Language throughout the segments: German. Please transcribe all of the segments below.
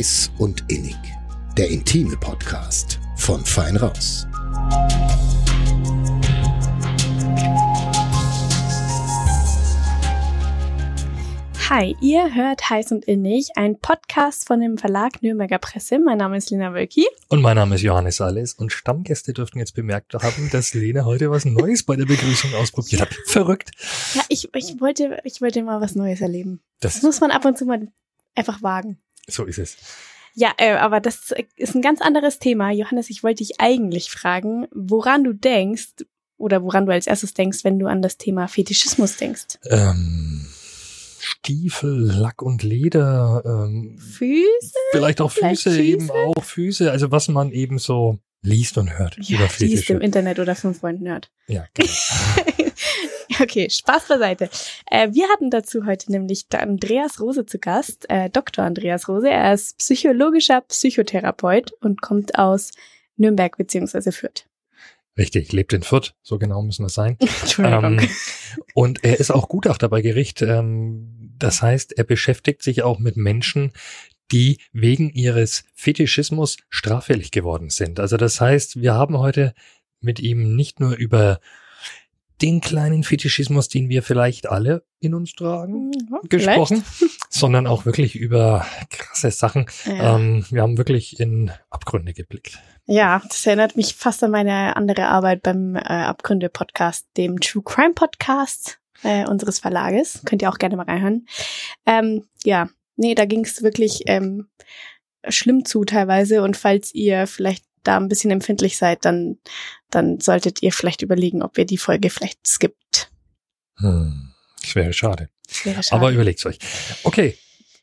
Heiß und Innig. Der intime Podcast von Fein Raus. Hi, ihr hört Heiß und Innig, ein Podcast von dem Verlag Nürnberger Presse. Mein Name ist Lena Wölki. Und mein Name ist Johannes Alles. Und Stammgäste dürften jetzt bemerkt haben, dass Lena heute was Neues bei der Begrüßung ausprobiert hat. Verrückt. Ja, ich, ich, wollte, ich wollte mal was Neues erleben. Das, Das muss man ab und zu mal einfach wagen. So ist es. Ja, äh, aber das ist ein ganz anderes Thema. Johannes, ich wollte dich eigentlich fragen, woran du denkst oder woran du als erstes denkst, wenn du an das Thema Fetischismus denkst. Ähm, Stiefel, Lack und Leder, ähm, Füße? vielleicht auch Vielleicht Füße, eben Füße? auch Füße. Also was man eben so liest und hört Ja, über die ist im Fetische. Internet oder fünf Freunden hört. Ja, genau. Okay, Spaß beiseite. Äh, wir hatten dazu heute nämlich Andreas Rose zu Gast, äh, Dr. Andreas Rose. Er ist psychologischer Psychotherapeut und kommt aus Nürnberg beziehungsweise Fürth. Richtig, lebt in Fürth, so genau müssen wir sein. Entschuldigung. Ähm, und er ist auch Gutachter bei Gericht. Ähm, das heißt, er beschäftigt sich auch mit Menschen, die wegen ihres Fetischismus straffällig geworden sind. Also das heißt, wir haben heute mit ihm nicht nur über den kleinen Fetischismus, den wir vielleicht alle in uns tragen, Ja, gesprochen, sondern auch wirklich über krasse Sachen. Ja. Ähm, wir haben wirklich in Abgründe geblickt. ja, das erinnert mich fast an meine andere Arbeit beim äh, Abgründe-Podcast, dem True Crime Podcast äh, unseres Verlages. Könnt ihr auch gerne mal reinhören. Ähm, ja, nee, da ging es wirklich ähm, schlimm zu teilweise. Und falls ihr vielleicht da ein bisschen empfindlich seid, dann, dann solltet ihr vielleicht überlegen, ob ihr die Folge vielleicht skippt. Hm, das wäre schade. Das wäre schade. Aber überlegt's euch. Okay,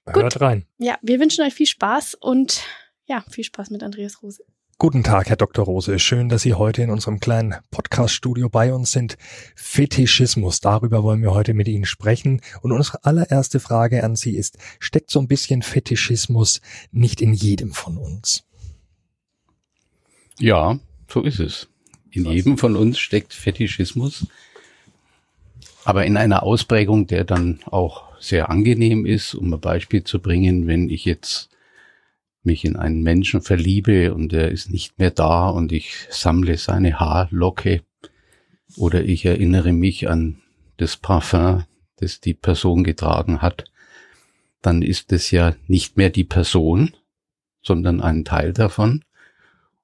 Gut. hört rein. ja, wir wünschen euch viel Spaß und ja, viel Spaß mit Andreas Rose. Guten Tag, Herr Dr. Rose. Schön, dass Sie heute in unserem kleinen Podcast-Studio bei uns sind. Fetischismus, darüber wollen wir heute mit Ihnen sprechen. Und unsere allererste Frage an Sie ist, steckt so ein bisschen Fetischismus nicht in jedem von uns? Ja, so ist es. In jedem von uns steckt Fetischismus, aber in einer Ausprägung, der dann auch sehr angenehm ist, um ein Beispiel zu bringen, wenn ich jetzt mich in einen Menschen verliebe und er ist nicht mehr da und ich sammle seine Haarlocke oder ich erinnere mich an das Parfum, das die Person getragen hat, dann ist es ja nicht mehr die Person, sondern ein Teil davon.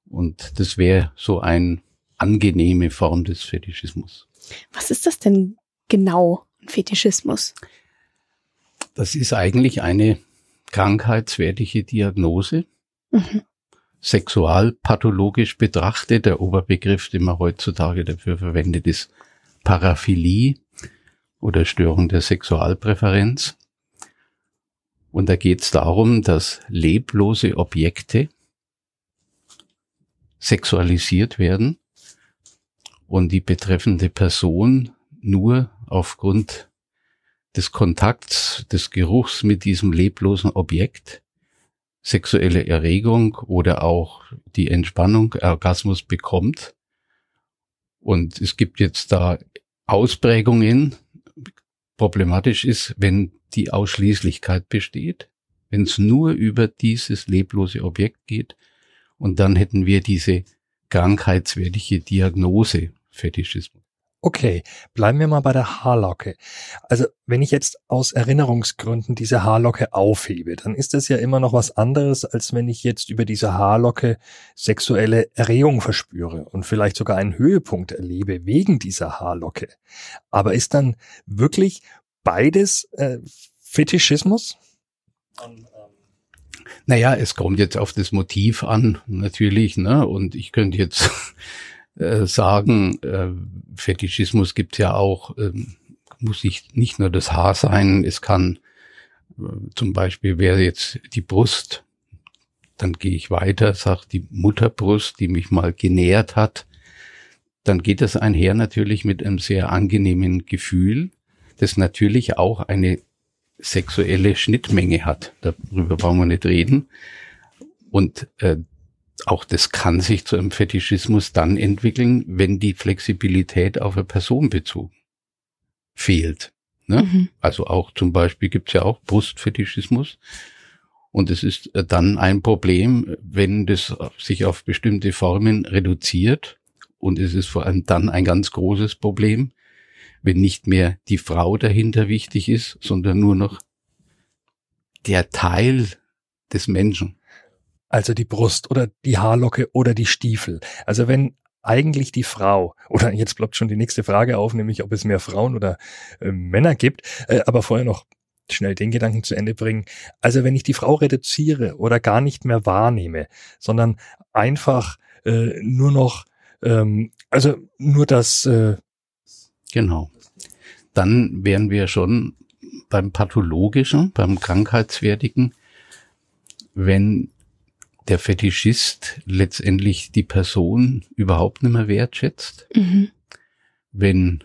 Und das wäre so eine angenehme Form des Fetischismus. Was ist das denn genau, ein Fetischismus? Das ist eigentlich eine krankheitswertige Diagnose, Mhm. sexualpathologisch betrachtet. Der Oberbegriff, den man heutzutage dafür verwendet, ist Paraphilie oder Störung der Sexualpräferenz. Und da geht es darum, dass leblose Objekte sexualisiert werden und die betreffende Person nur aufgrund des Kontakts, des Geruchs mit diesem leblosen Objekt sexuelle Erregung oder auch die Entspannung, Orgasmus bekommt. Und es gibt jetzt da Ausprägungen. Problematisch ist, wenn die Ausschließlichkeit besteht, wenn es nur über dieses leblose Objekt geht. Und dann hätten wir diese krankheitswertige Diagnose Fetischismus. Okay, bleiben wir mal bei der Haarlocke. Also, wenn ich jetzt aus Erinnerungsgründen diese Haarlocke aufhebe, dann ist das ja immer noch was anderes, als wenn ich jetzt über diese Haarlocke sexuelle Erregung verspüre und vielleicht sogar einen Höhepunkt erlebe wegen dieser Haarlocke. Aber ist dann wirklich beides äh, Fetischismus? Naja, es kommt jetzt auf das Motiv an, natürlich, ne? Und ich könnte jetzt äh, sagen, äh, Fetischismus gibt ja auch, ähm, muss nicht, nicht nur das Haar sein, es kann äh, zum Beispiel wäre jetzt die Brust, dann gehe ich weiter, sag die Mutterbrust, die mich mal genährt hat, dann geht das einher natürlich mit einem sehr angenehmen Gefühl, das natürlich auch eine sexuelle Schnittmenge hat. Darüber brauchen wir nicht reden. Und äh, auch das kann sich zu einem Fetischismus dann entwickeln, wenn die Flexibilität auf eine Person bezogen fehlt. Ne? Mhm. Also auch zum Beispiel gibt's ja auch Brustfetischismus. Und es ist dann ein Problem, wenn das sich auf bestimmte Formen reduziert. Und es ist vor allem dann ein ganz großes Problem, wenn nicht mehr die Frau dahinter wichtig ist, sondern nur noch der Teil des Menschen. Also die Brust oder die Haarlocke oder die Stiefel. Also wenn eigentlich die Frau, oder jetzt ploppt schon die nächste Frage auf, nämlich ob es mehr Frauen oder äh, Männer gibt, äh, aber vorher noch schnell den Gedanken zu Ende bringen. Also wenn ich die Frau reduziere oder gar nicht mehr wahrnehme, sondern einfach äh, nur noch, ähm, also nur das. Äh genau. Dann wären wir schon beim pathologischen, beim krankheitswertigen, wenn der Fetischist letztendlich die Person überhaupt nicht mehr wertschätzt. Mhm. Wenn,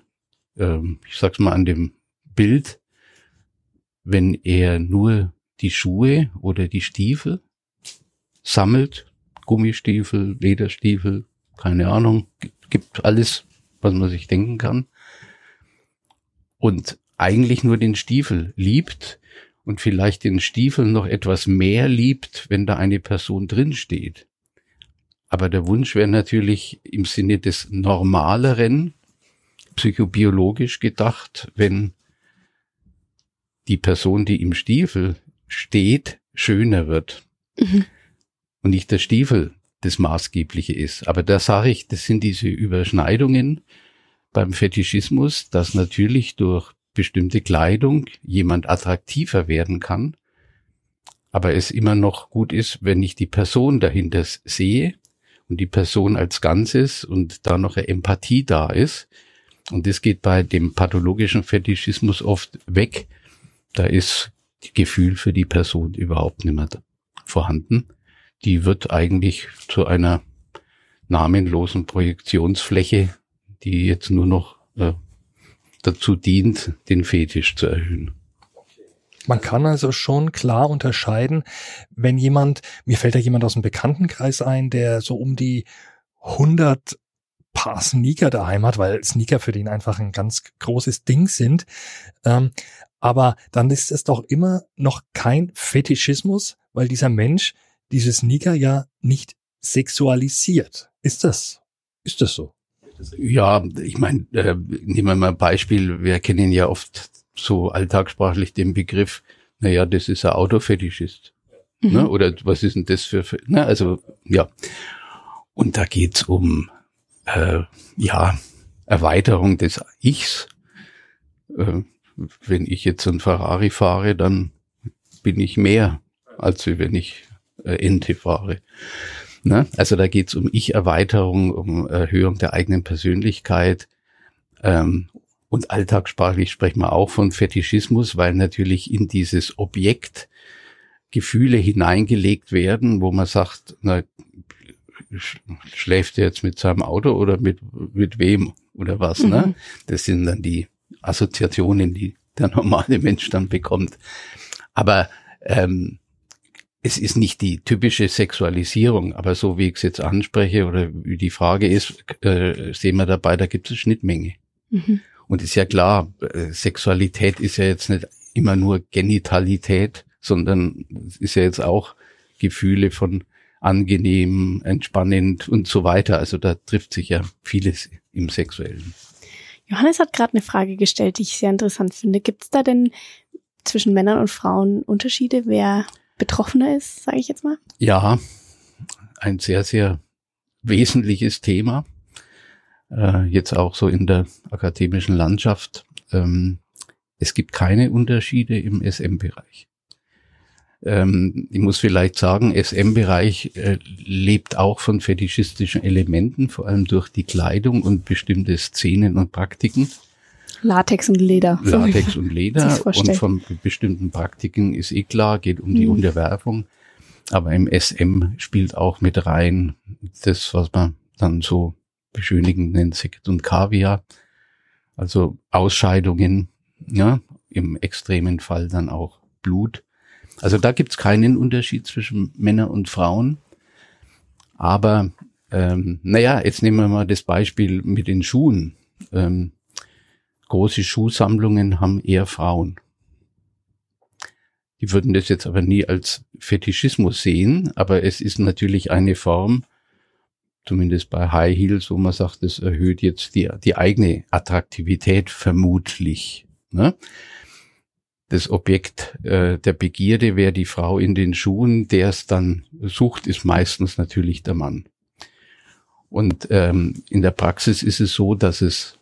ähm, ich sag's mal an dem Bild, wenn er nur die Schuhe oder die Stiefel sammelt, Gummistiefel, Lederstiefel, keine Ahnung, gibt alles, was man sich denken kann. Und eigentlich nur den Stiefel liebt, und vielleicht den Stiefel noch etwas mehr liebt, wenn da eine Person drin steht. Aber der Wunsch wäre natürlich im Sinne des Normaleren, psychobiologisch gedacht, wenn die Person, die im Stiefel steht, schöner wird. Mhm. Und nicht der Stiefel das Maßgebliche ist. Aber da sage ich, das sind diese Überschneidungen beim Fetischismus, dass natürlich durch bestimmte Kleidung jemand attraktiver werden kann, aber es immer noch gut ist, wenn ich die Person dahinter sehe und die Person als Ganzes und da noch eine Empathie da ist. Und das geht bei dem pathologischen Fetischismus oft weg. Da ist Gefühl für die Person überhaupt nicht mehr vorhanden. Die wird eigentlich zu einer namenlosen Projektionsfläche, die jetzt nur noch äh, dazu dient, den Fetisch zu erhöhen. Man kann also schon klar unterscheiden, wenn jemand, mir fällt da jemand aus dem Bekanntenkreis ein, der so um die 100 Paar Sneaker daheim hat, weil Sneaker für den einfach ein ganz großes Ding sind. Ähm, aber dann ist es doch immer noch kein Fetischismus, weil dieser Mensch diese Sneaker ja nicht sexualisiert. Ist das? Ist das so? Ja, ich meine, äh, nehmen wir mal ein Beispiel. Wir kennen ja oft so alltagssprachlich den Begriff, naja, das ist ein Autofetischist. Mhm. Ne? Oder was ist denn das für, ne? also ja. Und da geht's um äh, ja Erweiterung des Ichs. Äh, wenn ich jetzt ein Ferrari fahre, dann bin ich mehr, als wenn ich äh, Ente fahre. Ne? Also da geht es um Ich-Erweiterung, um Erhöhung der eigenen Persönlichkeit. Ähm, und alltagssprachlich sprechen wir auch von Fetischismus, weil natürlich in dieses Objekt Gefühle hineingelegt werden, wo man sagt, na, schläft er jetzt mit seinem Auto oder mit, mit wem oder was, ne? mhm. ne? Das sind dann die Assoziationen, die der normale Mensch dann bekommt. Aber ähm, es ist nicht die typische Sexualisierung, aber so wie ich es jetzt anspreche oder wie die Frage ist, äh, sehen wir dabei, da gibt es eine Schnittmenge. Mhm. Und ist ja klar, äh, Sexualität ist ja jetzt nicht immer nur Genitalität, sondern ist ja jetzt auch Gefühle von angenehm, entspannend und so weiter. Also da trifft sich ja vieles im Sexuellen. Johannes hat gerade eine Frage gestellt, die ich sehr interessant finde. Gibt es da denn zwischen Männern und Frauen Unterschiede, wer betroffener ist, sage ich jetzt mal? Ja, ein sehr, sehr wesentliches Thema. Äh, jetzt auch so in der akademischen Landschaft. Ähm, es gibt keine Unterschiede im SM-Bereich. Ähm, ich muss vielleicht sagen, SM-Bereich äh, lebt auch von fetischistischen Elementen, vor allem durch die Kleidung und bestimmte Szenen und Praktiken. Latex und Leder. Latex und Leder und von bestimmten Praktiken ist eh klar, geht um die mhm. Unterwerfung. Aber im SM spielt auch mit rein das, was man dann so beschönigend nennt, Sekt und Kaviar. Also Ausscheidungen, ja, im extremen Fall dann auch Blut. Also da gibt's keinen Unterschied zwischen Männern und Frauen. Aber ähm, naja, jetzt nehmen wir mal das Beispiel mit den Schuhen. Ähm, große Schuhsammlungen haben eher Frauen. Die würden das jetzt aber nie als Fetischismus sehen, aber es ist natürlich eine Form, zumindest bei High Heels, wo man sagt, das erhöht jetzt die, die eigene Attraktivität vermutlich. Ne? Das Objekt äh, der Begierde wäre die Frau in den Schuhen, der es dann sucht, ist meistens natürlich der Mann. Und ähm, in der Praxis ist es so, dass es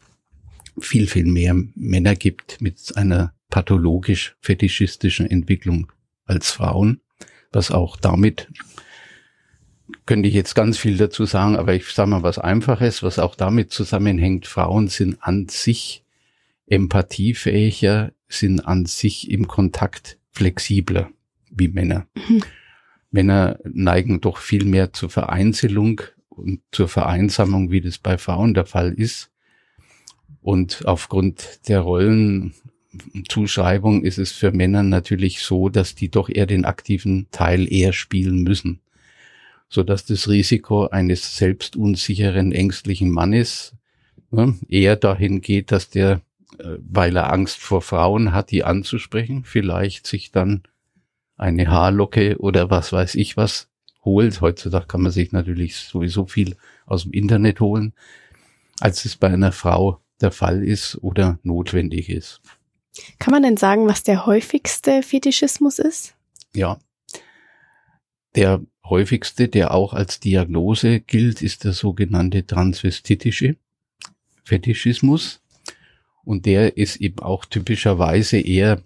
viel, viel mehr Männer gibt mit einer pathologisch fetischistischen Entwicklung als Frauen, was auch damit könnte ich jetzt ganz viel dazu sagen, aber ich sage mal was Einfaches, was auch damit zusammenhängt. Frauen sind an sich empathiefähiger, sind an sich im Kontakt flexibler wie Männer. Mhm. Männer neigen doch viel mehr zur Vereinzelung und zur Vereinsamung, wie das bei Frauen der Fall ist. Und aufgrund der Rollenzuschreibung ist es für Männer natürlich so, dass die doch eher den aktiven Teil eher spielen müssen so dass das Risiko eines selbstunsicheren, ängstlichen Mannes ne, eher dahin geht, dass der, äh, weil er Angst vor Frauen hat, die anzusprechen, vielleicht sich dann eine Haarlocke oder was weiß ich was holt. Heutzutage kann man sich natürlich sowieso viel aus dem Internet holen, als es bei einer Frau der Fall ist oder notwendig ist. Kann man denn sagen, was der häufigste Fetischismus ist? Ja. Der häufigste, der auch als Diagnose gilt, ist der sogenannte transvestitische Fetischismus. Und der ist eben auch typischerweise eher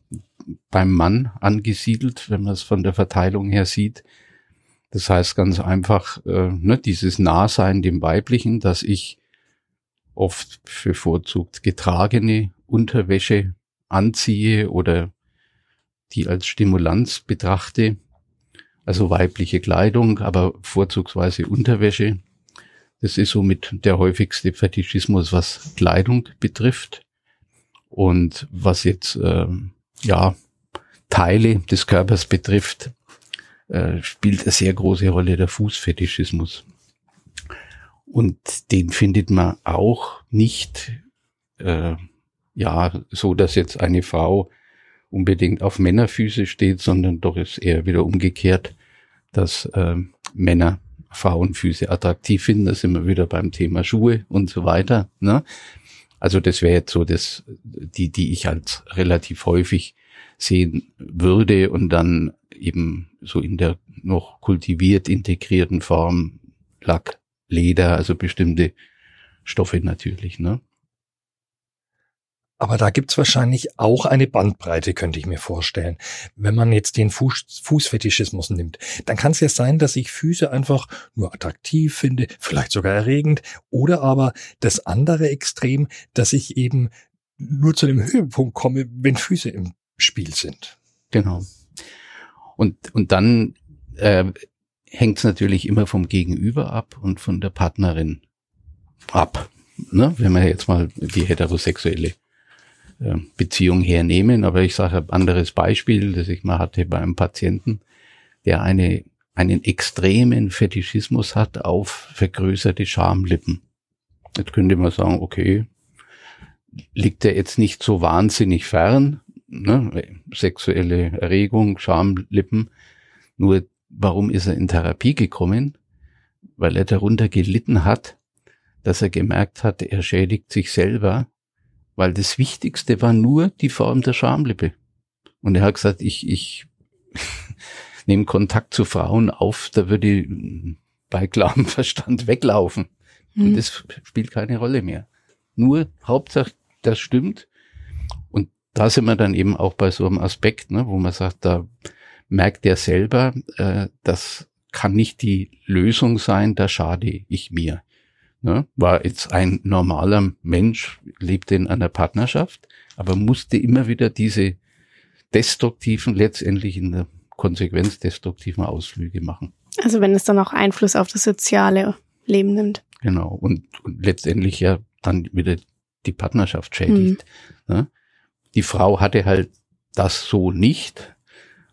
beim Mann angesiedelt, wenn man es von der Verteilung her sieht. Das heißt ganz einfach, äh, ne, dieses Nahsein dem Weiblichen, dass ich oft bevorzugt getragene Unterwäsche anziehe oder die als Stimulanz betrachte, also weibliche Kleidung, aber vorzugsweise Unterwäsche. Das ist somit der häufigste Fetischismus, was Kleidung betrifft. Und was jetzt äh, ja Teile des Körpers betrifft, äh, spielt eine sehr große Rolle der Fußfetischismus. Und den findet man auch nicht äh, ja so, dass jetzt eine Frau unbedingt auf Männerfüße steht, sondern doch ist eher wieder umgekehrt, dass äh, Männer Frauenfüße attraktiv finden. Da sind wir wieder beim Thema Schuhe und so weiter. Ne? Also das wäre jetzt so das, die, die ich als relativ häufig sehen würde und dann eben so in der noch kultiviert integrierten Form Lack, Leder, also bestimmte Stoffe natürlich. Ne? Aber da gibt's wahrscheinlich auch eine Bandbreite, könnte ich mir vorstellen. Wenn man jetzt den Fuß, Fußfetischismus nimmt, dann kann es ja sein, dass ich Füße einfach nur attraktiv finde, vielleicht sogar erregend, oder aber das andere Extrem, dass ich eben nur zu dem Höhepunkt komme, wenn Füße im Spiel sind. Genau. Und, und dann äh, hängt es natürlich immer vom Gegenüber ab und von der Partnerin ab. Ne? Wenn man jetzt mal die heterosexuelle äh, Beziehung hernehmen. Aber ich sage ein anderes Beispiel, das ich mal hatte bei einem Patienten, der eine, einen extremen Fetischismus hat auf vergrößerte Schamlippen. Jetzt könnte man sagen, okay, liegt er jetzt nicht so wahnsinnig fern, ne? sexuelle Erregung, Schamlippen. Nur warum ist er in Therapie gekommen? Weil er darunter gelitten hat, dass er gemerkt hat, er schädigt sich selber weil das Wichtigste war nur die Form der Schamlippe. Und er hat gesagt, ich, ich nehme Kontakt zu Frauen auf, da würde ich bei klarem Verstand weglaufen. Mhm. Und das spielt keine Rolle mehr. Nur Hauptsache, das stimmt. Und da sind wir dann eben auch bei so einem Aspekt, ne, wo man sagt, da merkt er selber, äh, das kann nicht die Lösung sein, da schade ich mir ne, war jetzt ein normaler Mensch, lebte in einer Partnerschaft, aber musste immer wieder diese destruktiven, letztendlich in der Konsequenz destruktiven Ausflüge machen. Also wenn es dann auch Einfluss auf das soziale Leben nimmt. Genau. Und, und letztendlich ja dann wieder die Partnerschaft schädigt. Mhm. Ne? Die Frau hatte halt das so nicht.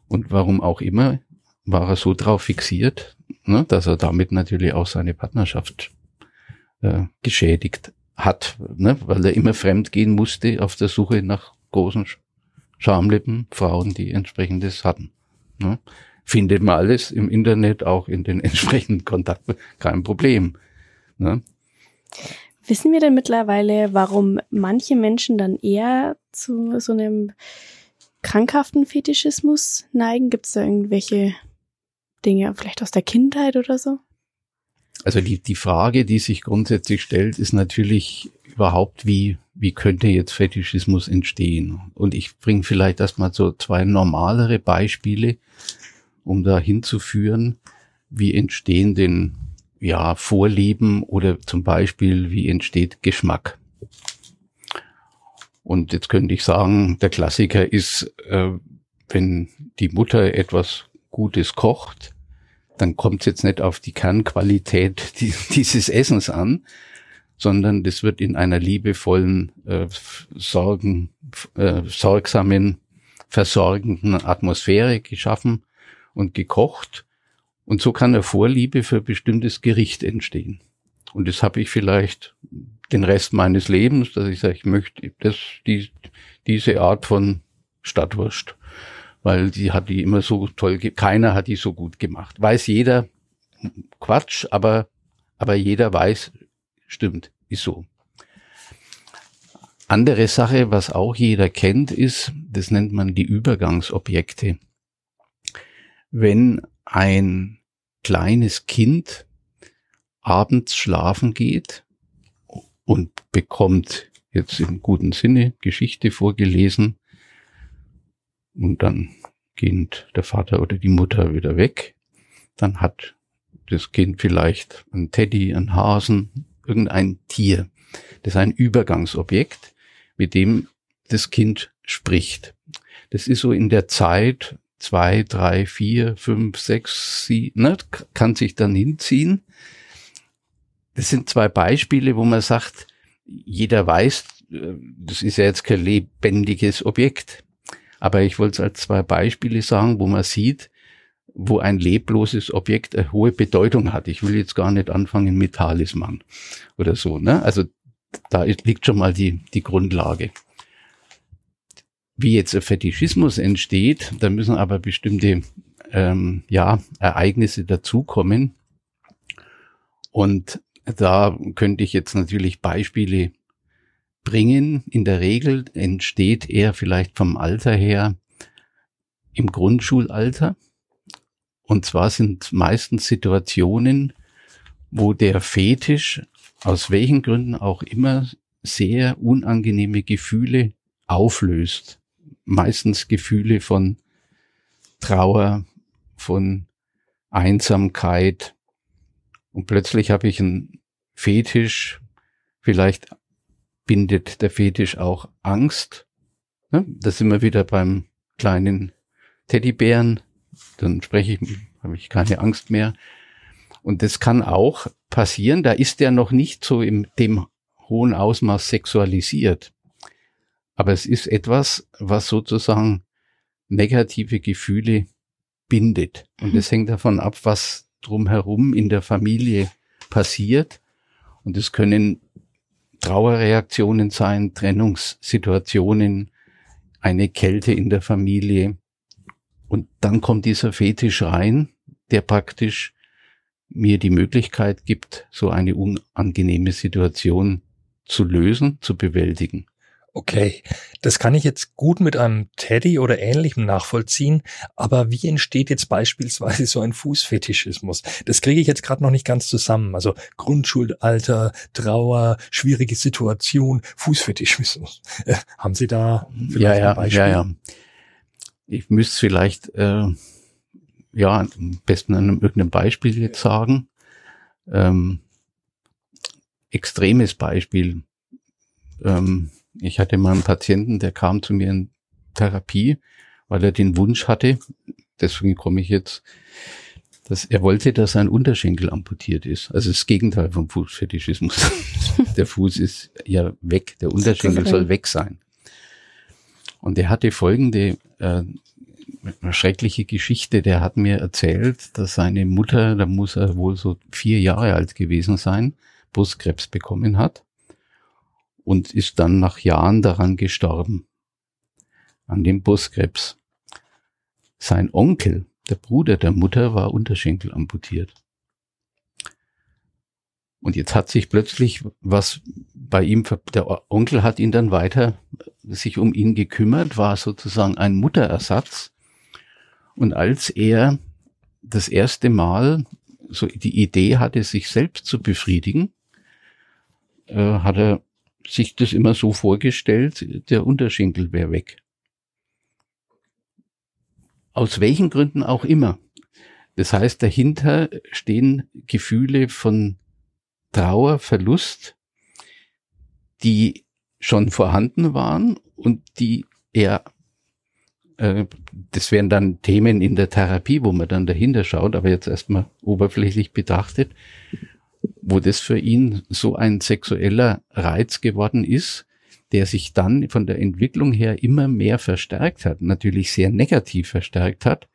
Und warum auch immer, war er so drauf fixiert, ne, dass er damit natürlich auch seine Partnerschaft äh, geschädigt hat, ne? weil er immer fremd gehen musste auf der Suche nach großen Schamlippen, Frauen, die entsprechendes hatten. Ne? Findet man alles im Internet, auch in den entsprechenden Kontakten, kein Problem. Ne? Wissen wir denn mittlerweile, warum manche Menschen dann eher zu so einem krankhaften Fetischismus neigen? Gibt es da irgendwelche Dinge, vielleicht aus der Kindheit oder so? Also die, die Frage, die sich grundsätzlich stellt, ist natürlich überhaupt, wie, wie könnte jetzt Fetischismus entstehen? Und ich bringe vielleicht erstmal so zwei normalere Beispiele, um da hinzuführen, wie entstehen denn ja Vorlieben oder zum Beispiel, wie entsteht Geschmack? Und jetzt könnte ich sagen, der Klassiker ist, äh, wenn die Mutter etwas Gutes kocht, dann kommt es jetzt nicht auf die Kernqualität dieses Essens an, sondern das wird in einer liebevollen, äh, sorgen, äh, sorgsamen, versorgenden Atmosphäre geschaffen und gekocht. Und so kann eine Vorliebe für bestimmtes Gericht entstehen. Und das habe ich vielleicht den Rest meines Lebens, dass ich sage, ich möchte das, die, diese Art von Stadtwurst weil die hat die immer so toll, keiner hat die so gut gemacht. Weiß jeder, Quatsch, aber, aber jeder weiß, stimmt, ist so. Andere Sache, was auch jeder kennt, ist, das nennt man die Übergangsobjekte. Wenn ein kleines Kind abends schlafen geht und bekommt jetzt im guten Sinne Geschichte vorgelesen, und dann gehen der Vater oder die Mutter wieder weg. Dann hat das Kind vielleicht ein Teddy, ein Hasen, irgendein Tier. Das ist ein Übergangsobjekt, mit dem das Kind spricht. Das ist so in der Zeit zwei, drei, vier, fünf, sechs, sieben, ne, kann sich dann hinziehen. Das sind zwei Beispiele, wo man sagt, jeder weiß, äh, das ist ja jetzt kein lebendiges Objekt. Aber ich wollte es als zwei Beispiele sagen, wo man sieht, wo ein lebloses Objekt eine hohe Bedeutung hat. Ich will jetzt gar nicht anfangen mit Talisman oder so. Ne? Also da liegt schon mal die, die Grundlage. Wie jetzt ein Fetischismus entsteht, da müssen aber bestimmte ähm, ja, Ereignisse dazukommen. Und da könnte ich jetzt natürlich Beispiele bringen. In der Regel entsteht er vielleicht vom Alter her im Grundschulalter. Und zwar sind meistens Situationen, wo der Fetisch aus welchen Gründen auch immer sehr unangenehme Gefühle auflöst. Meistens Gefühle von Trauer, von Einsamkeit. Und plötzlich habe ich einen Fetisch, vielleicht bindet der Fetisch auch Angst. Ne? Da sind wir wieder beim kleinen Teddybären. Dann spreche ich, habe ich keine Angst mehr. Und das kann auch passieren. Da ist er noch nicht so in dem hohen Ausmaß sexualisiert. Aber es ist etwas, was sozusagen negative Gefühle bindet. Und das hängt davon ab, was drumherum in der Familie passiert. Und es können Trauerreaktionen sein, Trennungssituationen, eine Kälte in der Familie. Und dann kommt dieser Fetisch rein, der praktisch mir die Möglichkeit gibt, so eine unangenehme Situation zu lösen, zu bewältigen. Okay, das kann ich jetzt gut mit einem Teddy oder ähnlichem nachvollziehen, aber wie entsteht jetzt beispielsweise so ein Fußfetischismus? Das kriege ich jetzt gerade noch nicht ganz zusammen. Also Grundschulalter, Trauer, schwierige Situation, Fußfetischismus. Äh, haben Sie da vielleicht ja, ja, ein Beispiel? Ja, ja. Ich müsste vielleicht äh, ja am besten an einem, irgendeinem Beispiel jetzt sagen. Ähm, extremes Beispiel. Ähm, ich hatte mal einen Patienten, der kam zu mir in Therapie, weil er den Wunsch hatte, deswegen komme ich jetzt, dass er wollte, dass sein Unterschenkel amputiert ist. Also das Gegenteil vom Fußfetischismus. der Fuß ist ja weg, der Unterschenkel soll weg sein. Und er hatte folgende äh, schreckliche Geschichte. Der hat mir erzählt, dass seine Mutter, da muss er wohl so vier Jahre alt gewesen sein, Brustkrebs bekommen hat und ist dann nach Jahren daran gestorben. an dem Brustkrebs. Sein Onkel, der Bruder der Mutter, war Unterschenkel amputiert. Und jetzt hat sich plötzlich was bei ihm, der Onkel hat ihn dann weiter sich um ihn gekümmert, war sozusagen ein Mutterersatz. Und als er das erste Mal so die Idee hatte, sich selbst zu befriedigen, äh, hat er sich das immer so vorgestellt, der Unterschenkel wäre weg. Aus welchen Gründen auch immer. Das heißt, dahinter stehen Gefühle von Trauer, Verlust, die schon vorhanden waren und die er, äh, das wären dann Themen in der Therapie, wo man dann dahinter schaut, aber jetzt erstmal oberflächlich betrachtet, wo das für ihn so ein sexueller Reiz geworden ist, der sich dann von der Entwicklung her immer mehr verstärkt hat, natürlich sehr negativ verstärkt hat,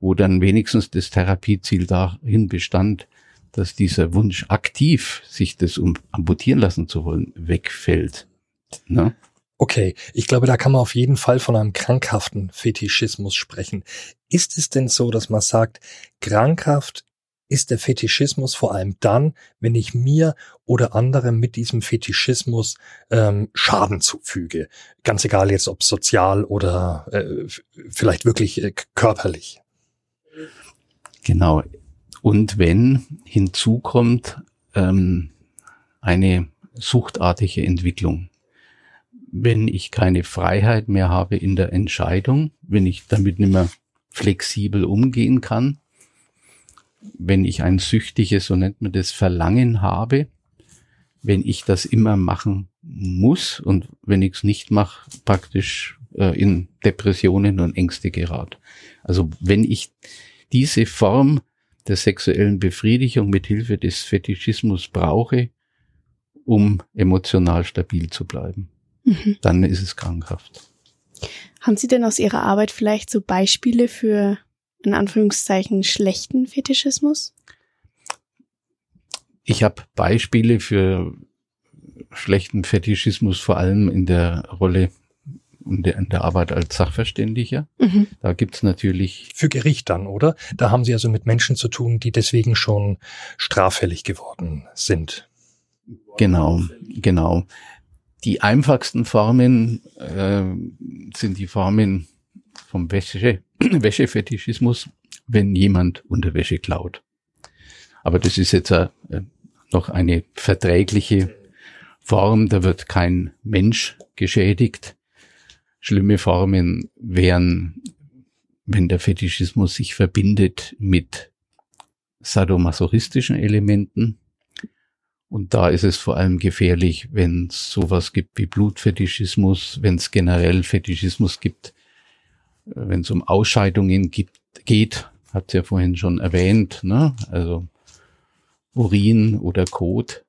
wo dann wenigstens das Therapieziel dahin bestand, dass dieser Wunsch aktiv, sich das um amputieren lassen zu wollen, wegfällt. Ne? Okay, ich glaube, da kann man auf jeden Fall von einem krankhaften Fetischismus sprechen. Ist es denn so, dass man sagt, krankhaft ist der Fetischismus vor allem dann, wenn ich mir oder anderem mit diesem Fetischismus ähm, Schaden zufüge. Ganz egal jetzt, ob sozial oder äh, vielleicht wirklich äh, körperlich. Genau. Und wenn hinzukommt ähm, eine suchtartige Entwicklung, wenn ich keine Freiheit mehr habe in der Entscheidung, wenn ich damit nicht mehr flexibel umgehen kann, wenn ich ein süchtiges, so nennt man das, Verlangen habe, wenn ich das immer machen muss und wenn ich es nicht mache, praktisch äh, in Depressionen und Ängste gerate. Also wenn ich diese Form der sexuellen Befriedigung mit Hilfe des Fetischismus brauche, um emotional stabil zu bleiben. Mhm. Dann ist es krankhaft. Haben Sie denn aus Ihrer Arbeit vielleicht so Beispiele für in Anführungszeichen schlechten Fetischismus? Ich habe Beispiele für schlechten Fetischismus vor allem in der Rolle in der, in der Arbeit als Sachverständiger. Mhm. Da gibt's natürlich. Für Gericht dann, oder? Da haben Sie also mit Menschen zu tun, die deswegen schon straffällig geworden sind. Genau, genau. Die einfachsten Formen äh, sind die Formen vom Wäsche, Wäschefetischismus, wenn jemand Unterwäsche klaut. Aber das ist jetzt äh, noch eine verträgliche Form, da wird kein Mensch geschädigt. Schlimme Formen wären, wenn der Fetischismus sich verbindet mit sadomasochistischen Elementen. Und da ist es vor allem gefährlich, wenn es sowas gibt wie Blutfetischismus, wenn es generell Fetischismus gibt, wenn es um Ausscheidungen gibt, geht, hat ja vorhin schon erwähnt, ne? also Urin oder Kot.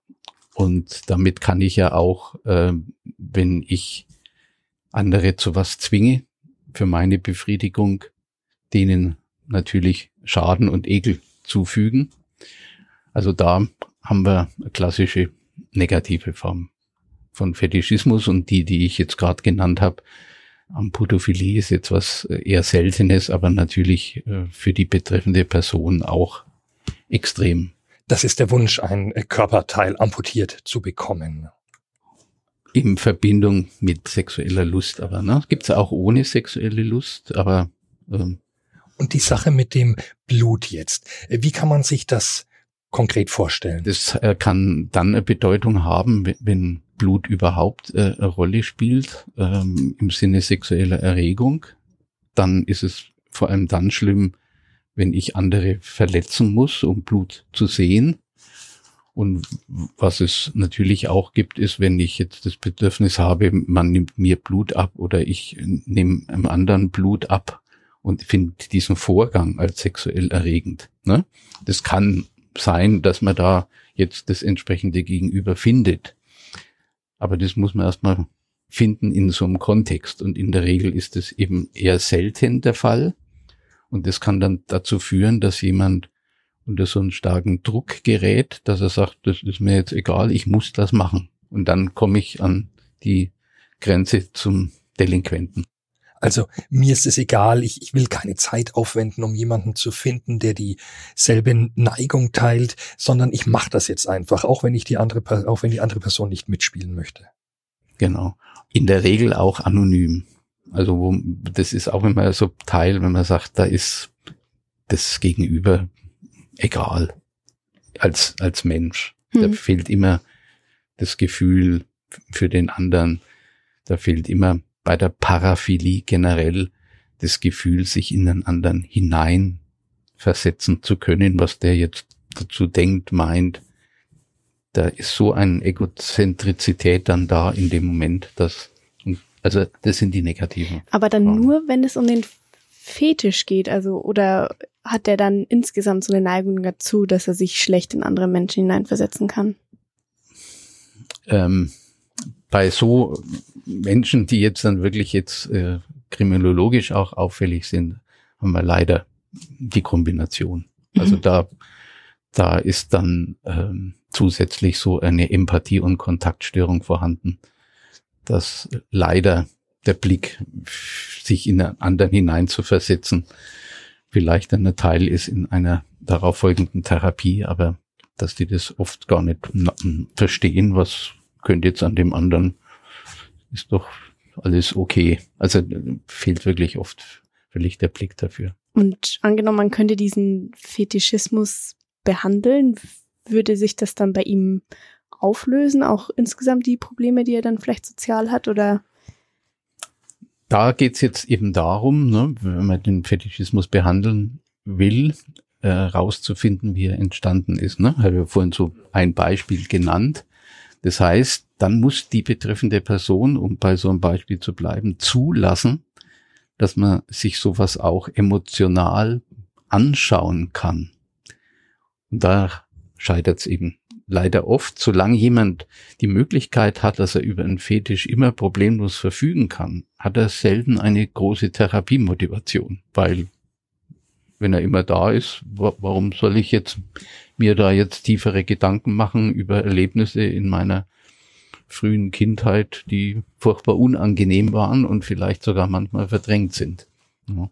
Und damit kann ich ja auch, äh, wenn ich andere zu was zwinge, für meine Befriedigung, denen natürlich Schaden und Ekel zufügen. Also da haben wir klassische negative Form von Fetischismus und die, die ich jetzt gerade genannt habe, Amputophilie ist jetzt was äh, eher Seltenes, aber natürlich äh, für die betreffende Person auch extrem. Das ist der Wunsch, ein äh, Körperteil amputiert zu bekommen. In Verbindung mit sexueller Lust, aber ne, gibt's auch ohne sexuelle Lust, aber ähm, und die Sache mit dem Blut jetzt. Wie kann man sich das konkret vorstellen? Das kann dann eine Bedeutung haben, wenn Blut überhaupt äh, eine Rolle spielt ähm, im Sinne sexueller Erregung. Dann ist es vor allem dann schlimm, wenn ich andere verletzen muss, um Blut zu sehen. Und was es natürlich auch gibt, ist, wenn ich jetzt das Bedürfnis habe, man nimmt mir Blut ab oder ich nehme einem anderen Blut ab und finde diesen Vorgang als sexuell erregend. Ne? Das kann sein, dass man da jetzt das entsprechende Gegenüber findet. Aber das muss man erstmal finden in so einem Kontext. Und in der Regel ist es eben eher selten der Fall. Und das kann dann dazu führen, dass jemand unter so einen starken Druck gerät, dass er sagt, das ist mir jetzt egal, ich muss das machen. Und dann komme ich an die Grenze zum Delinquenten. Also mir ist es egal, ich, ich will keine Zeit aufwenden, um jemanden zu finden, der dieselbe Neigung teilt, sondern ich mache das jetzt einfach, auch wenn ich die andere, auch wenn die andere Person nicht mitspielen möchte. Genau. In der Regel auch anonym. Also wo, das ist auch immer so Teil, wenn man sagt, da ist das Gegenüber egal als als Mensch. Hm. Da fehlt immer das Gefühl für den anderen. Da fehlt immer bei der Paraphilie generell das Gefühl, sich in den anderen hinein versetzen zu können, was der jetzt dazu denkt, meint. Da ist so eine Egozentrizität dann da in dem Moment, dass, also das sind die negativen. Aber dann nur, wenn es um den Fetisch geht, also, oder hat der dann insgesamt so eine Neigung dazu, dass er sich schlecht in andere Menschen hineinversetzen kann? Ähm, bei so Menschen, die jetzt dann wirklich jetzt äh, kriminologisch auch auffällig sind, haben wir leider die Kombination. Also mhm. da, da ist dann ähm, zusätzlich so eine Empathie- und Kontaktstörung vorhanden, dass leider der Blick, sich in einen anderen hinein zu versetzen, vielleicht ein Teil ist in einer darauffolgenden Therapie, aber dass die das oft gar nicht verstehen, was könnte jetzt an dem anderen, ist doch alles okay. Also fehlt wirklich oft völlig der Blick dafür. Und angenommen, man könnte diesen Fetischismus behandeln, würde sich das dann bei ihm auflösen, auch insgesamt die Probleme, die er dann vielleicht sozial hat, oder? Da geht's jetzt eben darum, ne, wenn man den Fetischismus behandeln will, äh, rauszufinden, wie er entstanden ist. Ne? Habe ich vorhin so ein Beispiel genannt. Das heißt, dann muss die betreffende Person, um bei so einem Beispiel zu bleiben, zulassen, dass man sich sowas auch emotional anschauen kann. Und da scheitert es eben leider oft. Solange jemand die Möglichkeit hat, dass er über einen Fetisch immer problemlos verfügen kann, hat er selten eine große Therapiemotivation, weil wenn er immer da ist, warum soll ich jetzt mir da jetzt tiefere Gedanken machen über Erlebnisse in meiner frühen Kindheit, die furchtbar unangenehm waren und vielleicht sogar manchmal verdrängt sind. Ja.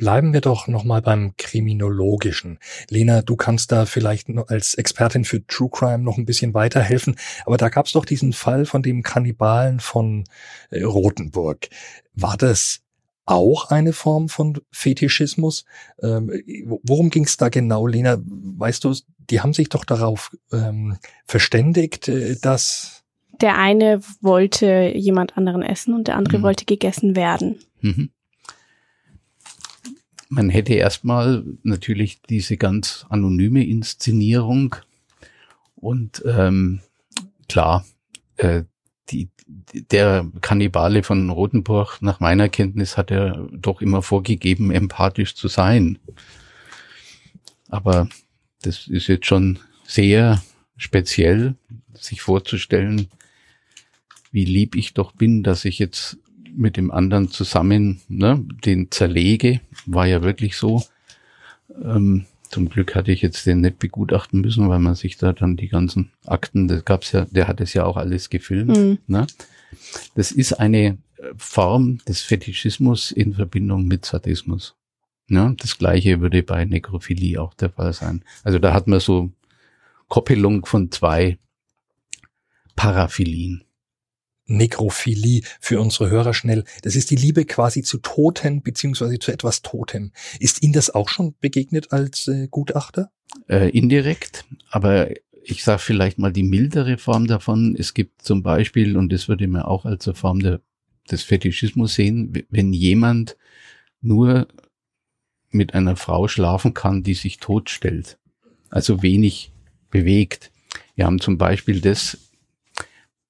Bleiben wir doch nochmal beim Kriminologischen. Lena, du kannst da vielleicht als Expertin für True Crime noch ein bisschen weiterhelfen, aber da gab es doch diesen Fall von dem Kannibalen von äh, Rothenburg. War das auch eine Form von Fetischismus. Ähm, worum ging es da genau, Lena? Weißt du, die haben sich doch darauf ähm, verständigt, äh, dass der eine wollte jemand anderen essen und der andere mhm. wollte gegessen werden. Mhm. Man hätte erstmal natürlich diese ganz anonyme Inszenierung und ähm, klar, äh, die, der Kannibale von Rotenburg, nach meiner Kenntnis, hat er doch immer vorgegeben, empathisch zu sein. Aber das ist jetzt schon sehr speziell, sich vorzustellen, wie lieb ich doch bin, dass ich jetzt mit dem anderen zusammen ne, den zerlege, war ja wirklich so. Ähm, zum Glück hatte ich jetzt den nicht begutachten müssen, weil man sich da dann die ganzen Akten, das gab's ja, der hat es ja auch alles gefilmt. Mhm. Ne? Das ist eine Form des Fetischismus in Verbindung mit Sadismus. Ne? Das gleiche würde bei Nekrophilie auch der Fall sein. Also da hat man so Koppelung von zwei Paraphilien. Nekrophilie für unsere Hörer schnell. Das ist die Liebe quasi zu Toten beziehungsweise zu etwas Totem. Ist Ihnen das auch schon begegnet als äh, Gutachter? Äh, indirekt, aber ich sage vielleicht mal die mildere Form davon. Es gibt zum Beispiel, und das würde man auch als eine Form der, des Fetischismus sehen, wenn jemand nur mit einer Frau schlafen kann, die sich totstellt, also wenig bewegt. Wir haben zum Beispiel das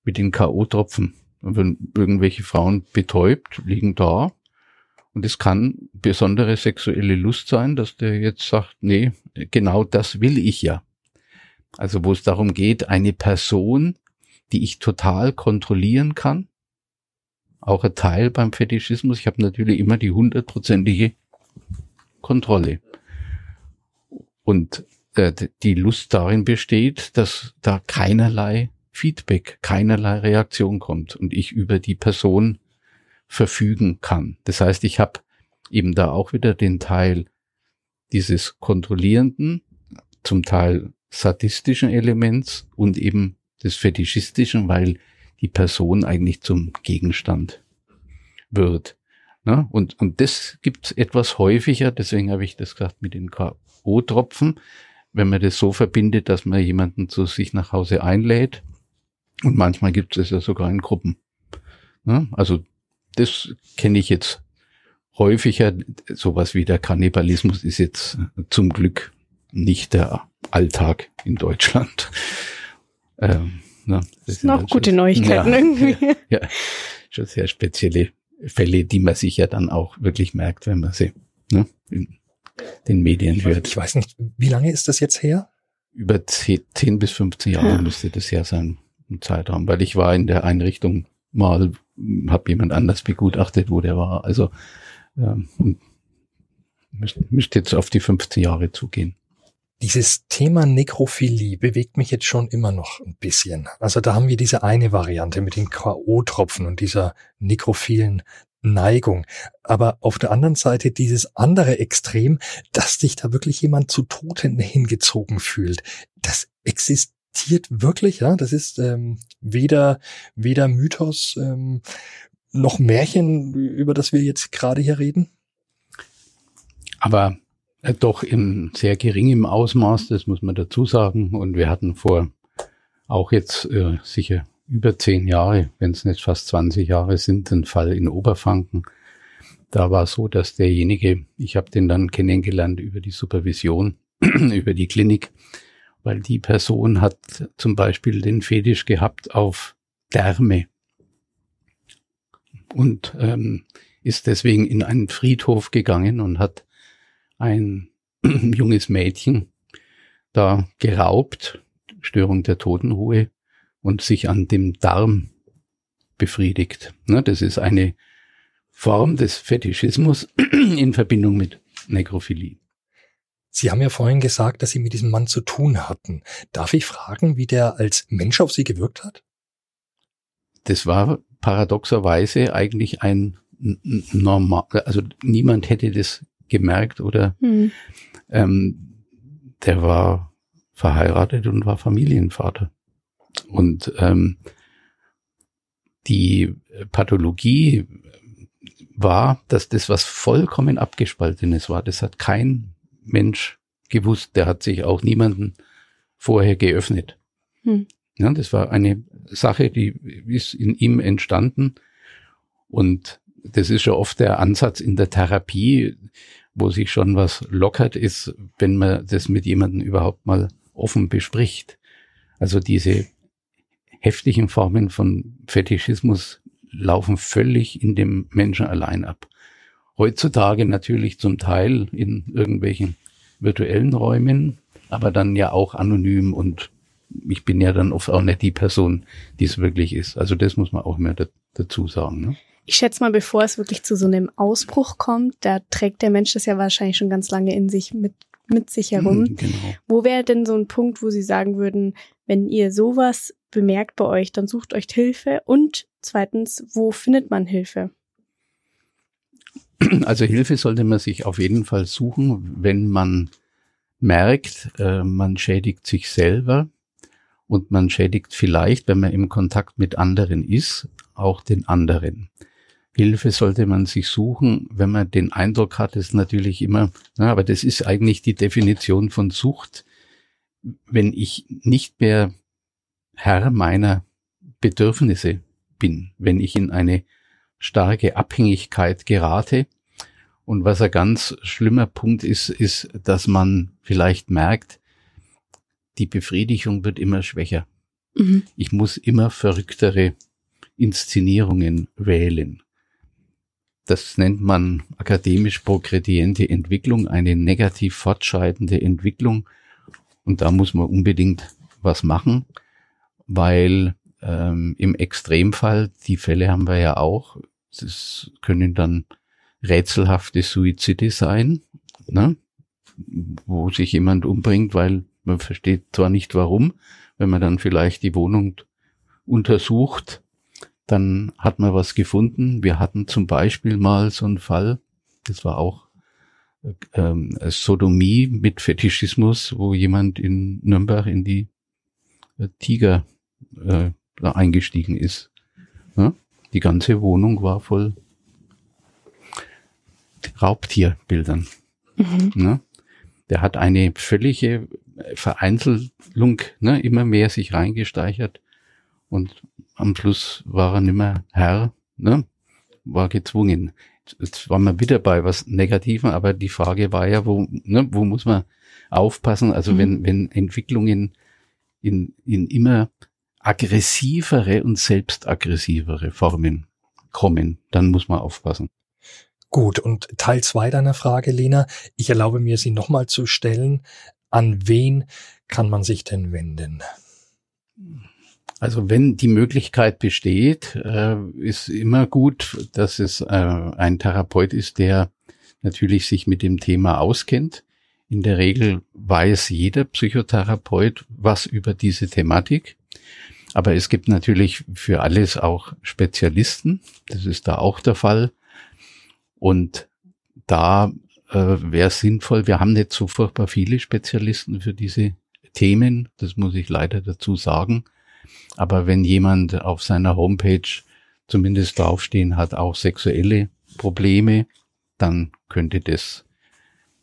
mit den K.O.-Tropfen. Wenn irgendwelche Frauen betäubt, liegen da. Und es kann besondere sexuelle Lust sein, dass der jetzt sagt, nee, genau das will ich ja. Also wo es darum geht, eine Person, die ich total kontrollieren kann, auch ein Teil beim Fetischismus. Ich habe natürlich immer die hundertprozentige Kontrolle. Und äh, die Lust darin besteht, dass da keinerlei Feedback, keinerlei Reaktion kommt und ich über die Person verfügen kann. Das heißt, ich habe eben da auch wieder den Teil dieses kontrollierenden, zum Teil sadistischen Elements und eben des fetischistischen, weil die Person eigentlich zum Gegenstand wird. Ne? Und, und das gibt etwas häufiger, deswegen habe ich das gesagt mit den K.O.-Tropfen, wenn man das so verbindet, dass man jemanden zu sich nach Hause einlädt. Und manchmal gibt es ja sogar in Gruppen. Ne? Also das kenne ich jetzt häufiger. Sowas wie der Kannibalismus ist jetzt zum Glück nicht der Alltag in Deutschland. Ähm, na, das sind noch gute Neuigkeiten ja, irgendwie. Ja, schon sehr spezielle Fälle, die man sich ja dann auch wirklich merkt, wenn man sie ne, in den Medien hört. Ich weiß nicht, wie lange ist das jetzt her? Über 10, 10 bis 15 Jahre ja. müsste das her sein, Zeitraum, weil ich war in der Einrichtung mal, habe jemand anders begutachtet, wo der war. Also ähm, müsste müsst jetzt auf die 15 Jahre zugehen. Dieses Thema Nekrophilie bewegt mich jetzt schon immer noch ein bisschen. Also da haben wir diese eine Variante mit den K.O.-Tropfen und dieser nekrophilen Neigung. Aber auf der anderen Seite dieses andere Extrem, dass sich da wirklich jemand zu Toten hingezogen fühlt. Das existiert wirklich, ja. Das ist ähm, weder, weder Mythos ähm, noch Märchen, über das wir jetzt gerade hier reden. Aber äh, doch in sehr geringem Ausmaß, das muss man dazu sagen. Und wir hatten vor auch jetzt äh, sicher über zehn Jahre, wenn es nicht fast 20 Jahre sind, einen Fall in Oberfranken. Da war so, dass derjenige, ich habe den dann kennengelernt über die Supervision, über die Klinik, weil die Person hat zum Beispiel den Fetisch gehabt auf Därme und ähm, ist deswegen in einen Friedhof gegangen und hat ein junges Mädchen da geraubt, Störung der Totenruhe und sich an dem Darm befriedigt. Ne, das ist eine Form des Fetischismus in Verbindung mit Nekrophilie. Sie haben ja vorhin gesagt, dass Sie mit diesem Mann zu tun hatten. Darf ich fragen, wie der als Mensch auf Sie gewirkt hat? Das war paradoxerweise eigentlich ein normal, also niemand hätte das gemerkt oder hm. ähm, der war verheiratet und war Familienvater. Und ähm, die Pathologie war, dass das was vollkommen abgespaltenes war. Das hat kein Mensch gewusst. Der hat sich auch niemanden vorher geöffnet. Hm. Ja, das war eine Sache, die ist in ihm entstanden. Und das ist ja oft der Ansatz in der Therapie, wo sich schon was lockert ist, wenn man das mit jemandem überhaupt mal offen bespricht. Also diese heftigen Formen von Fetischismus laufen völlig in dem Menschen allein ab. Heutzutage natürlich zum Teil in irgendwelchen virtuellen Räumen, aber dann ja auch anonym und ich bin ja dann oft auch nicht die Person, die es wirklich ist. Also das muss man auch mehr da, dazu sagen. Ne? Ich schätze mal, bevor es wirklich zu so einem Ausbruch kommt, da trägt der Mensch das ja wahrscheinlich schon ganz lange in sich mit, mit sich herum. Mhm, genau. Wo wäre denn so ein Punkt, wo Sie sagen würden, wenn ihr sowas bemerkt bei euch, dann sucht euch Hilfe und zweitens, wo findet man Hilfe? Also Hilfe sollte man sich auf jeden Fall suchen, wenn man merkt, äh, man schädigt sich selber und man schädigt vielleicht, wenn man im Kontakt mit anderen ist, auch den anderen. Hilfe sollte man sich suchen, wenn man den Eindruck hat, ist natürlich immer, na, aber das ist eigentlich die Definition von Sucht. Wenn ich nicht mehr Herr meiner Bedürfnisse bin, wenn ich in eine starke Abhängigkeit gerate. Und was ein ganz schlimmer Punkt ist, ist, dass man vielleicht merkt, die Befriedigung wird immer schwächer. Mhm. Ich muss immer verrücktere Inszenierungen wählen. Das nennt man akademisch progrediente Entwicklung, eine negativ fortschreitende Entwicklung. Und da muss man unbedingt was machen, weil ähm, im Extremfall, die Fälle haben wir ja auch, das können dann rätselhafte Suizide sein, ne? wo sich jemand umbringt, weil man versteht zwar nicht warum, wenn man dann vielleicht die Wohnung untersucht, dann hat man was gefunden. Wir hatten zum Beispiel mal so einen Fall, das war auch ähm, Sodomie mit Fetischismus, wo jemand in Nürnberg in die äh, Tiger äh, eingestiegen ist. Ja? Die ganze Wohnung war voll Raubtierbildern. Mhm. Ne? Der hat eine völlige Vereinzelung ne, immer mehr sich reingesteichert und am Schluss war er nimmer Herr, ne, war gezwungen. Jetzt waren wir wieder bei was Negativen, aber die Frage war ja, wo, ne, wo muss man aufpassen? Also mhm. wenn, wenn Entwicklungen in, in immer aggressivere und selbstaggressivere Formen kommen, dann muss man aufpassen. Gut, und Teil zwei deiner Frage, Lena, ich erlaube mir, sie nochmal zu stellen. An wen kann man sich denn wenden? Also wenn die Möglichkeit besteht, äh, ist immer gut, dass es äh, ein Therapeut ist, der natürlich sich mit dem Thema auskennt. In der Regel weiß jeder Psychotherapeut was über diese Thematik. Aber es gibt natürlich für alles auch Spezialisten. Das ist da auch der Fall. Und da äh, wäre es sinnvoll, wir haben nicht so furchtbar viele Spezialisten für diese Themen, das muss ich leider dazu sagen. Aber wenn jemand auf seiner Homepage zumindest draufstehen hat, auch sexuelle Probleme, dann könnte das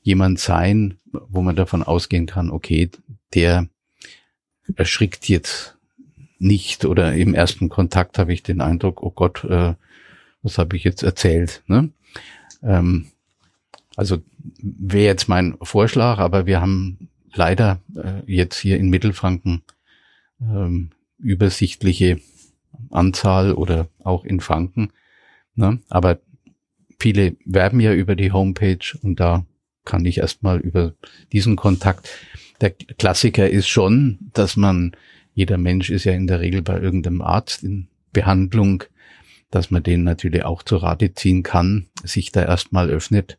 jemand sein, wo man davon ausgehen kann, okay, der erschrickt jetzt nicht oder im ersten Kontakt habe ich den Eindruck, oh Gott, äh, was habe ich jetzt erzählt? Ne? Ähm, also wäre jetzt mein Vorschlag, aber wir haben leider äh, jetzt hier in Mittelfranken ähm, übersichtliche Anzahl oder auch in Franken. Ne? Aber viele werben ja über die Homepage und da kann ich erstmal über diesen Kontakt. Der Klassiker ist schon, dass man, jeder Mensch ist ja in der Regel bei irgendeinem Arzt in Behandlung, dass man den natürlich auch zu Rate ziehen kann, sich da erstmal öffnet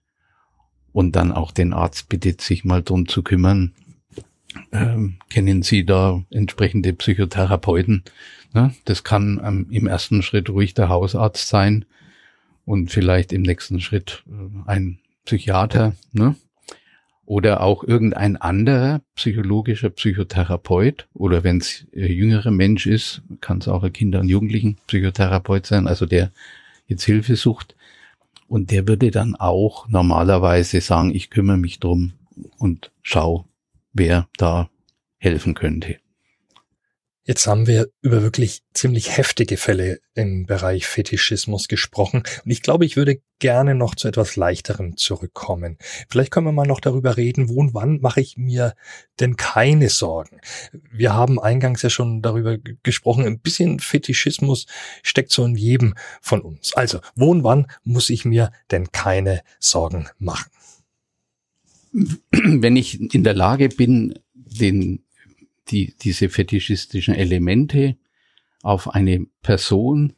und dann auch den Arzt bittet, sich mal drum zu kümmern. Ähm, kennen Sie da entsprechende Psychotherapeuten? Ne? Das kann ähm, im ersten Schritt ruhig der Hausarzt sein und vielleicht im nächsten Schritt äh, ein Psychiater. Ne? Oder auch irgendein anderer psychologischer Psychotherapeut oder wenn es jüngere Mensch ist, kann es auch ein Kinder- und Jugendlichen Psychotherapeut sein, also der jetzt Hilfe sucht. Und der würde dann auch normalerweise sagen, ich kümmere mich drum und schau, wer da helfen könnte. Jetzt haben wir über wirklich ziemlich heftige Fälle im Bereich Fetischismus gesprochen und ich glaube, ich würde gerne noch zu etwas leichterem zurückkommen. Vielleicht können wir mal noch darüber reden, wo und wann mache ich mir denn keine Sorgen. Wir haben eingangs ja schon darüber gesprochen, ein bisschen Fetischismus steckt so in jedem von uns. Also, wo und wann muss ich mir denn keine Sorgen machen? Wenn ich in der Lage bin, den die, diese fetischistischen Elemente auf eine Person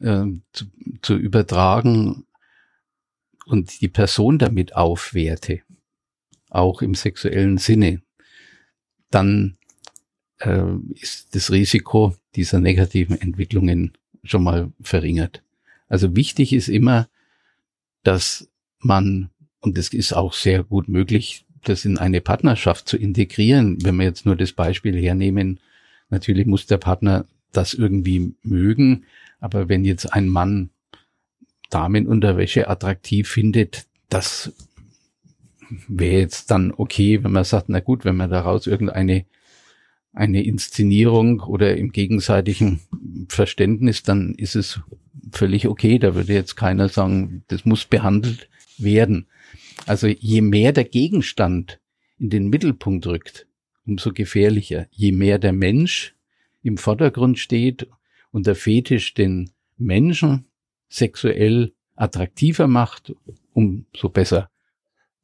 äh, zu, zu übertragen und die Person damit aufwerte, auch im sexuellen Sinne, dann äh, ist das Risiko dieser negativen Entwicklungen schon mal verringert. Also wichtig ist immer, dass man, und das ist auch sehr gut möglich, das in eine Partnerschaft zu integrieren, wenn wir jetzt nur das Beispiel hernehmen, natürlich muss der Partner das irgendwie mögen, aber wenn jetzt ein Mann Damenunterwäsche attraktiv findet, das wäre jetzt dann okay, wenn man sagt, na gut, wenn man daraus irgendeine eine Inszenierung oder im gegenseitigen Verständnis, dann ist es völlig okay. Da würde jetzt keiner sagen, das muss behandelt werden. Also je mehr der Gegenstand in den Mittelpunkt rückt, umso gefährlicher. Je mehr der Mensch im Vordergrund steht und der Fetisch den Menschen sexuell attraktiver macht, umso besser.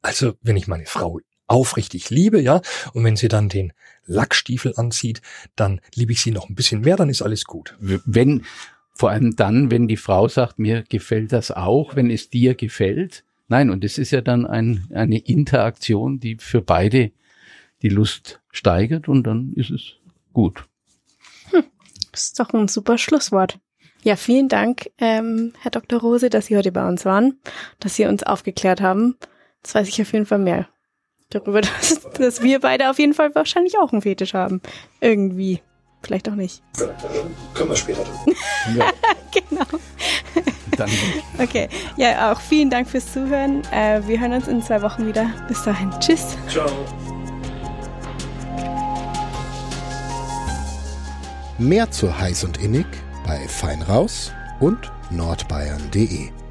Also, wenn ich meine Frau aufrichtig liebe, ja, und wenn sie dann den Lackstiefel anzieht, dann liebe ich sie noch ein bisschen mehr, dann ist alles gut. Wenn, vor allem dann, wenn die Frau sagt, mir gefällt das auch, wenn es dir gefällt, Nein, und es ist ja dann ein, eine Interaktion, die für beide die Lust steigert und dann ist es gut. Hm, das ist doch ein super Schlusswort. Ja, vielen Dank, ähm, Herr Dr. Rose, dass Sie heute bei uns waren, dass Sie uns aufgeklärt haben. Das weiß ich auf jeden Fall mehr darüber, dass, dass wir beide auf jeden Fall wahrscheinlich auch einen Fetisch haben. Irgendwie. Vielleicht auch nicht. Können wir später tun. Ja, genau. Dann Okay. Ja, auch vielen Dank fürs Zuhören. Äh, wir hören uns in zwei Wochen wieder. Bis dahin. Tschüss. Ciao. Mehr zu heiß und innig bei Fein raus und nordbayern.de.